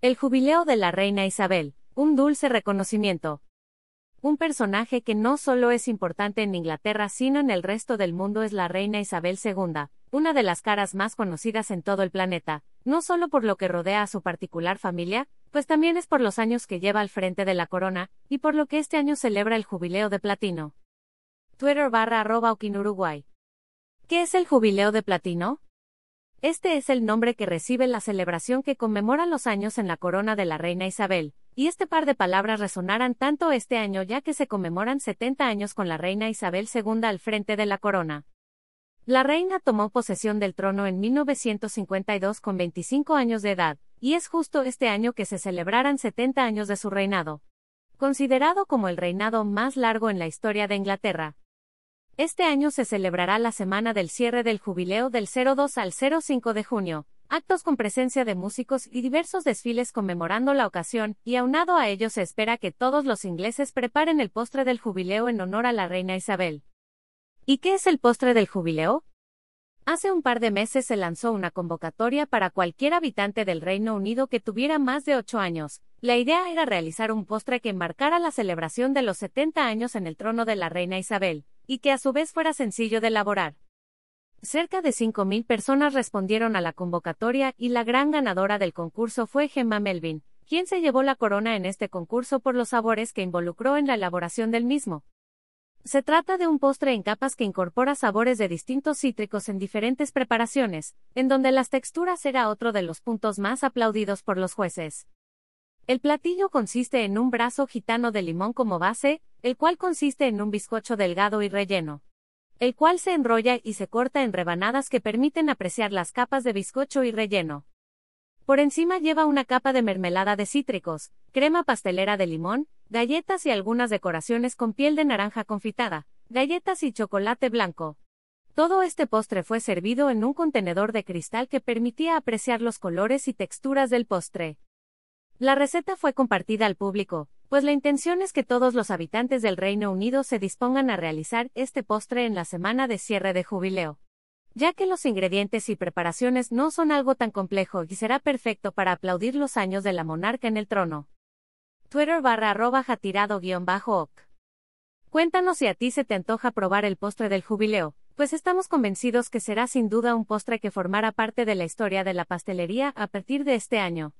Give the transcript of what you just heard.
El jubileo de la reina Isabel, un dulce reconocimiento. Un personaje que no solo es importante en Inglaterra sino en el resto del mundo es la reina Isabel II, una de las caras más conocidas en todo el planeta, no solo por lo que rodea a su particular familia, pues también es por los años que lleva al frente de la corona, y por lo que este año celebra el jubileo de platino. Twitter barra arroba Uruguay. ¿Qué es el jubileo de platino? Este es el nombre que recibe la celebración que conmemora los años en la corona de la reina Isabel, y este par de palabras resonarán tanto este año ya que se conmemoran 70 años con la reina Isabel II al frente de la corona. La reina tomó posesión del trono en 1952 con 25 años de edad, y es justo este año que se celebrarán 70 años de su reinado. Considerado como el reinado más largo en la historia de Inglaterra, este año se celebrará la semana del cierre del jubileo del 02 al 05 de junio, actos con presencia de músicos y diversos desfiles conmemorando la ocasión, y aunado a ello se espera que todos los ingleses preparen el postre del jubileo en honor a la reina Isabel. ¿Y qué es el postre del jubileo? Hace un par de meses se lanzó una convocatoria para cualquier habitante del Reino Unido que tuviera más de 8 años. La idea era realizar un postre que marcara la celebración de los 70 años en el trono de la reina Isabel, y que a su vez fuera sencillo de elaborar. Cerca de 5.000 personas respondieron a la convocatoria y la gran ganadora del concurso fue Gemma Melvin, quien se llevó la corona en este concurso por los sabores que involucró en la elaboración del mismo. Se trata de un postre en capas que incorpora sabores de distintos cítricos en diferentes preparaciones, en donde las texturas era otro de los puntos más aplaudidos por los jueces. El platillo consiste en un brazo gitano de limón como base, el cual consiste en un bizcocho delgado y relleno, el cual se enrolla y se corta en rebanadas que permiten apreciar las capas de bizcocho y relleno. Por encima lleva una capa de mermelada de cítricos, crema pastelera de limón, galletas y algunas decoraciones con piel de naranja confitada, galletas y chocolate blanco. Todo este postre fue servido en un contenedor de cristal que permitía apreciar los colores y texturas del postre. La receta fue compartida al público, pues la intención es que todos los habitantes del Reino Unido se dispongan a realizar este postre en la semana de cierre de jubileo. Ya que los ingredientes y preparaciones no son algo tan complejo y será perfecto para aplaudir los años de la monarca en el trono. Twitter barra arroba jatirado guion bajo oc. Cuéntanos si a ti se te antoja probar el postre del jubileo, pues estamos convencidos que será sin duda un postre que formará parte de la historia de la pastelería a partir de este año.